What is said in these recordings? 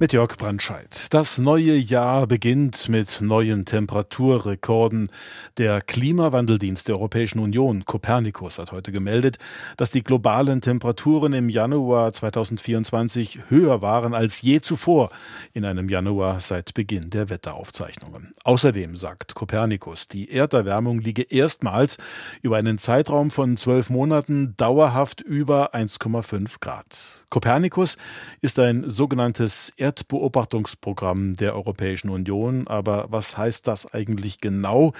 mit Jörg Brandscheid. Das neue Jahr beginnt mit neuen Temperaturrekorden. Der Klimawandeldienst der Europäischen Union, Copernicus, hat heute gemeldet, dass die globalen Temperaturen im Januar 2024 höher waren als je zuvor in einem Januar seit Beginn der Wetteraufzeichnungen. Außerdem sagt Copernicus, die Erderwärmung liege erstmals über einen Zeitraum von zwölf Monaten dauerhaft über 1,5 Grad. Copernicus ist ein sogenanntes Erdbeobachtungsprogramm der Europäischen Union. Aber was heißt das eigentlich genau?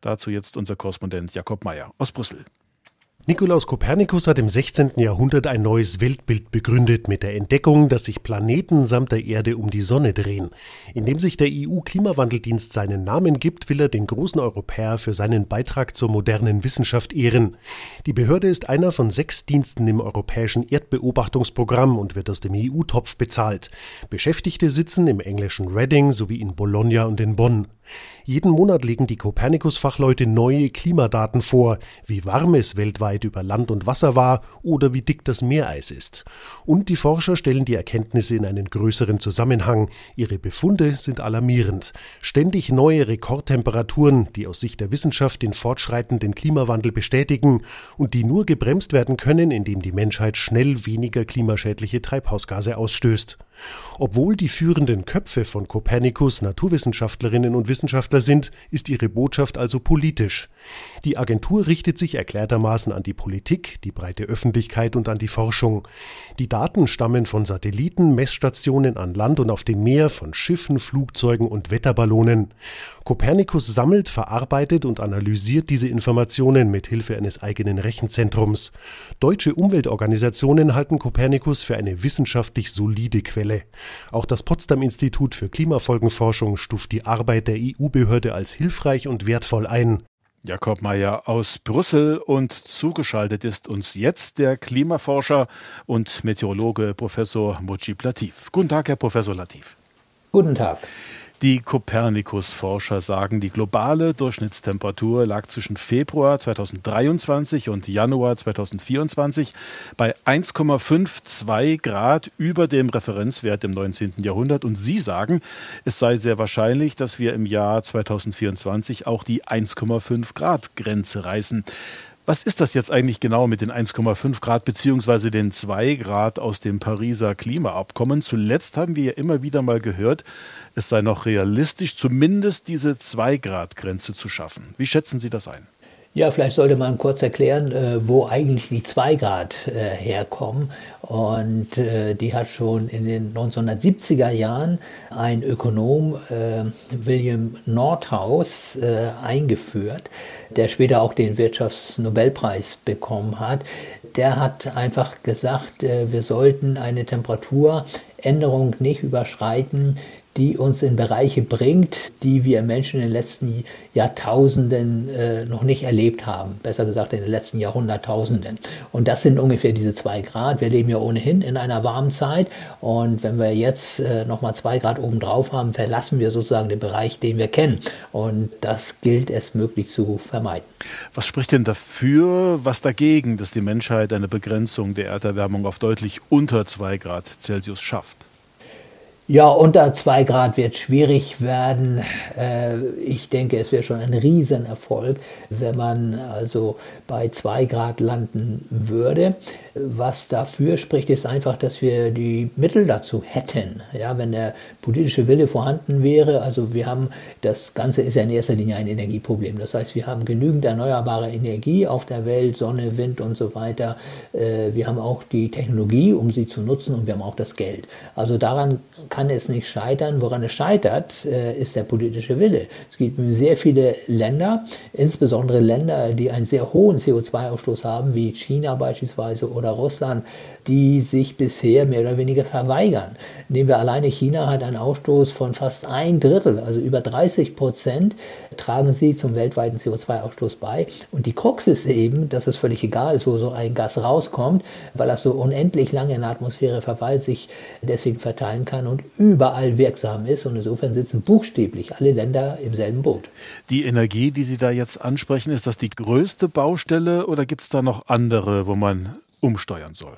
Dazu jetzt unser Korrespondent Jakob Mayer aus Brüssel. Nikolaus Kopernikus hat im 16. Jahrhundert ein neues Weltbild begründet mit der Entdeckung, dass sich Planeten samt der Erde um die Sonne drehen. Indem sich der EU-Klimawandeldienst seinen Namen gibt, will er den großen Europäer für seinen Beitrag zur modernen Wissenschaft ehren. Die Behörde ist einer von sechs Diensten im europäischen Erdbeobachtungsprogramm und wird aus dem EU-Topf bezahlt. Beschäftigte sitzen im englischen Reading sowie in Bologna und in Bonn. Jeden Monat legen die Copernicus-Fachleute neue Klimadaten vor, wie warm es weltweit über Land und Wasser war oder wie dick das Meereis ist. Und die Forscher stellen die Erkenntnisse in einen größeren Zusammenhang. Ihre Befunde sind alarmierend. Ständig neue Rekordtemperaturen, die aus Sicht der Wissenschaft den fortschreitenden Klimawandel bestätigen und die nur gebremst werden können, indem die Menschheit schnell weniger klimaschädliche Treibhausgase ausstößt. Obwohl die führenden Köpfe von Copernicus Naturwissenschaftlerinnen und Wissenschaftler sind, ist ihre Botschaft also politisch. Die Agentur richtet sich erklärtermaßen an die Politik, die breite Öffentlichkeit und an die Forschung. Die Daten stammen von Satelliten, Messstationen an Land und auf dem Meer, von Schiffen, Flugzeugen und Wetterballoonen. Copernicus sammelt, verarbeitet und analysiert diese Informationen mit Hilfe eines eigenen Rechenzentrums. Deutsche Umweltorganisationen halten Copernicus für eine wissenschaftlich solide Quelle. Auch das Potsdam Institut für Klimafolgenforschung stuft die Arbeit der EU-Behörde als hilfreich und wertvoll ein. Jakob Mayer aus Brüssel und zugeschaltet ist uns jetzt der Klimaforscher und Meteorologe Professor Mujib Latif. Guten Tag, Herr Professor Latif. Guten Tag. Die Copernicus-Forscher sagen, die globale Durchschnittstemperatur lag zwischen Februar 2023 und Januar 2024 bei 1,52 Grad über dem Referenzwert im 19. Jahrhundert. Und Sie sagen, es sei sehr wahrscheinlich, dass wir im Jahr 2024 auch die 1,5 Grad Grenze reißen. Was ist das jetzt eigentlich genau mit den 1,5 Grad beziehungsweise den 2 Grad aus dem Pariser Klimaabkommen? Zuletzt haben wir ja immer wieder mal gehört, es sei noch realistisch, zumindest diese 2 Grad Grenze zu schaffen. Wie schätzen Sie das ein? Ja, vielleicht sollte man kurz erklären, äh, wo eigentlich die 2 Grad äh, herkommen. Und äh, die hat schon in den 1970er Jahren ein Ökonom, William Nordhaus, eingeführt, der später auch den Wirtschaftsnobelpreis bekommen hat. Der hat einfach gesagt, wir sollten eine Temperaturänderung nicht überschreiten, die uns in Bereiche bringt, die wir Menschen in den letzten Jahrtausenden äh, noch nicht erlebt haben. Besser gesagt in den letzten Jahrhunderttausenden. Und das sind ungefähr diese zwei Grad. Wir leben ja ohnehin in einer warmen Zeit. Und wenn wir jetzt äh, nochmal zwei Grad obendrauf haben, verlassen wir sozusagen den Bereich, den wir kennen. Und das gilt es möglichst zu vermeiden. Was spricht denn dafür, was dagegen, dass die Menschheit eine Begrenzung der Erderwärmung auf deutlich unter zwei Grad Celsius schafft? Ja, unter zwei Grad wird schwierig werden. Äh, ich denke, es wäre schon ein Riesenerfolg, wenn man also bei zwei Grad landen würde. Was dafür spricht, ist einfach, dass wir die Mittel dazu hätten. Ja, wenn der politische Wille vorhanden wäre, also wir haben, das Ganze ist ja in erster Linie ein Energieproblem. Das heißt, wir haben genügend erneuerbare Energie auf der Welt, Sonne, Wind und so weiter. Äh, wir haben auch die Technologie, um sie zu nutzen und wir haben auch das Geld. Also daran kann es nicht scheitern. Woran es scheitert, äh, ist der politische Wille. Es gibt sehr viele Länder, insbesondere Länder, die einen sehr hohen CO2-Ausstoß haben, wie China beispielsweise oder Russland, die sich bisher mehr oder weniger verweigern. Nehmen wir alleine China hat einen Ausstoß von fast ein Drittel, also über 30 Prozent tragen sie zum weltweiten CO2-Ausstoß bei. Und die Krux ist eben, dass es völlig egal ist, wo so ein Gas rauskommt, weil das so unendlich lange in der Atmosphäre verweilt, sich deswegen verteilen kann und überall wirksam ist. Und insofern sitzen buchstäblich alle Länder im selben Boot. Die Energie, die Sie da jetzt ansprechen, ist das die größte Baustelle oder gibt es da noch andere, wo man umsteuern soll?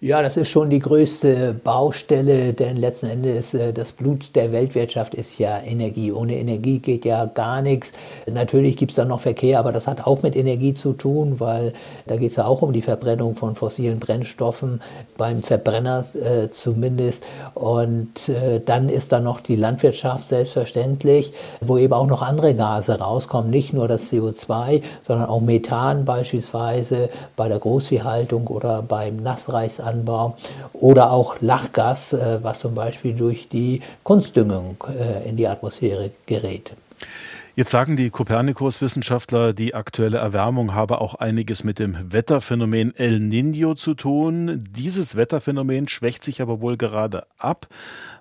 Ja, das ist schon die größte Baustelle, denn letzten Endes äh, das Blut der Weltwirtschaft ist ja Energie. Ohne Energie geht ja gar nichts. Natürlich gibt es da noch Verkehr, aber das hat auch mit Energie zu tun, weil da geht es ja auch um die Verbrennung von fossilen Brennstoffen, beim Verbrenner äh, zumindest. Und äh, dann ist da noch die Landwirtschaft selbstverständlich, wo eben auch noch andere Gase rauskommen, nicht nur das CO2, sondern auch Methan beispielsweise bei der Großviehhaltung oder beim Nassreichsanbau Anbau oder auch Lachgas, äh, was zum Beispiel durch die Kunstdüngung äh, in die Atmosphäre gerät. Jetzt sagen die Kopernikus-Wissenschaftler, die aktuelle Erwärmung habe auch einiges mit dem Wetterphänomen El Niño zu tun. Dieses Wetterphänomen schwächt sich aber wohl gerade ab.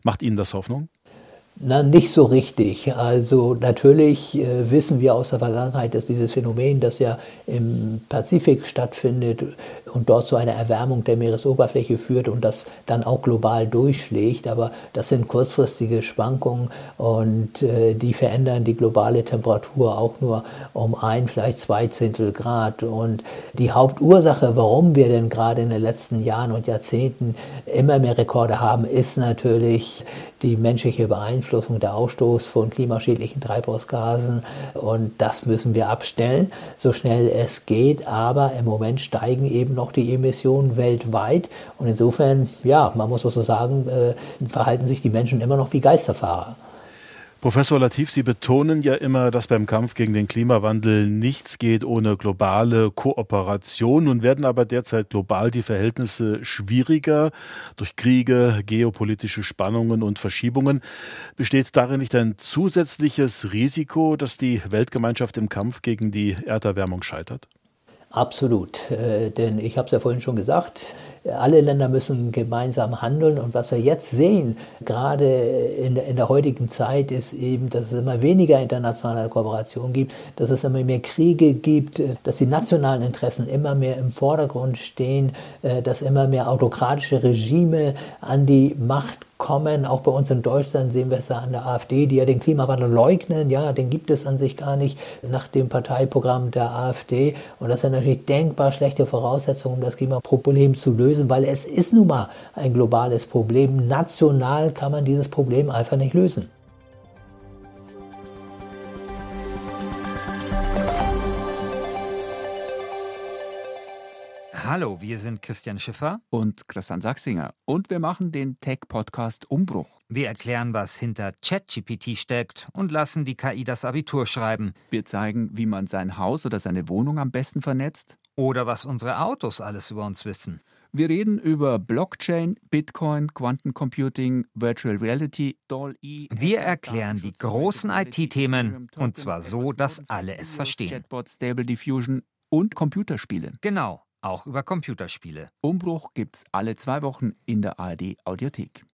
Macht Ihnen das Hoffnung? Na, nicht so richtig. Also natürlich äh, wissen wir aus der Vergangenheit, dass dieses Phänomen, das ja im Pazifik stattfindet und dort zu einer Erwärmung der Meeresoberfläche führt und das dann auch global durchschlägt. Aber das sind kurzfristige Schwankungen und äh, die verändern die globale Temperatur auch nur um ein, vielleicht zwei Zehntel Grad. Und die Hauptursache, warum wir denn gerade in den letzten Jahren und Jahrzehnten immer mehr Rekorde haben, ist natürlich die menschliche Beeinflussung, der Ausstoß von klimaschädlichen Treibhausgasen. Und das müssen wir abstellen, so schnell es geht. Aber im Moment steigen eben noch die Emissionen weltweit. Und insofern, ja, man muss so sagen, äh, verhalten sich die Menschen immer noch wie Geisterfahrer. Professor Latif, Sie betonen ja immer, dass beim Kampf gegen den Klimawandel nichts geht ohne globale Kooperation. Nun werden aber derzeit global die Verhältnisse schwieriger durch Kriege, geopolitische Spannungen und Verschiebungen. Besteht darin nicht ein zusätzliches Risiko, dass die Weltgemeinschaft im Kampf gegen die Erderwärmung scheitert? Absolut, äh, denn ich habe es ja vorhin schon gesagt, alle Länder müssen gemeinsam handeln. Und was wir jetzt sehen, gerade in, in, der heutigen Zeit, ist eben, dass es immer weniger internationale Kooperation gibt, dass es immer mehr Kriege gibt, dass die nationalen Interessen immer mehr im Vordergrund stehen, äh, dass immer mehr autokratische Regime an die Macht kommen. Auch bei uns in Deutschland sehen wir es ja an der AfD, die ja den Klimawandel leugnen. Ja, den gibt es an sich gar nicht nach dem Parteiprogramm der AfD. Und das sind natürlich denkbar schlechte Voraussetzungen, um das Klimaproblem zu lösen, weil es ist nun mal ein globales Problem. National kann man dieses Problem einfach nicht lösen. Hallo, wir sind Christian Schiffer und Christian Sachsinger und wir machen den Tech-Podcast Umbruch. Wir erklären, was hinter ChatGPT steckt und lassen die KI das Abitur schreiben. Wir zeigen, wie man sein Haus oder seine Wohnung am besten vernetzt. Oder was unsere Autos alles über uns wissen. Wir reden über Blockchain, Bitcoin, Quantencomputing, Virtual Reality, DALL-E. Wir erklären die großen IT-Themen und zwar so, dass alle es verstehen. Chatbot, Stable Diffusion und Computerspiele. Genau auch über Computerspiele. Umbruch gibt's alle zwei Wochen in der ARD Audiothek.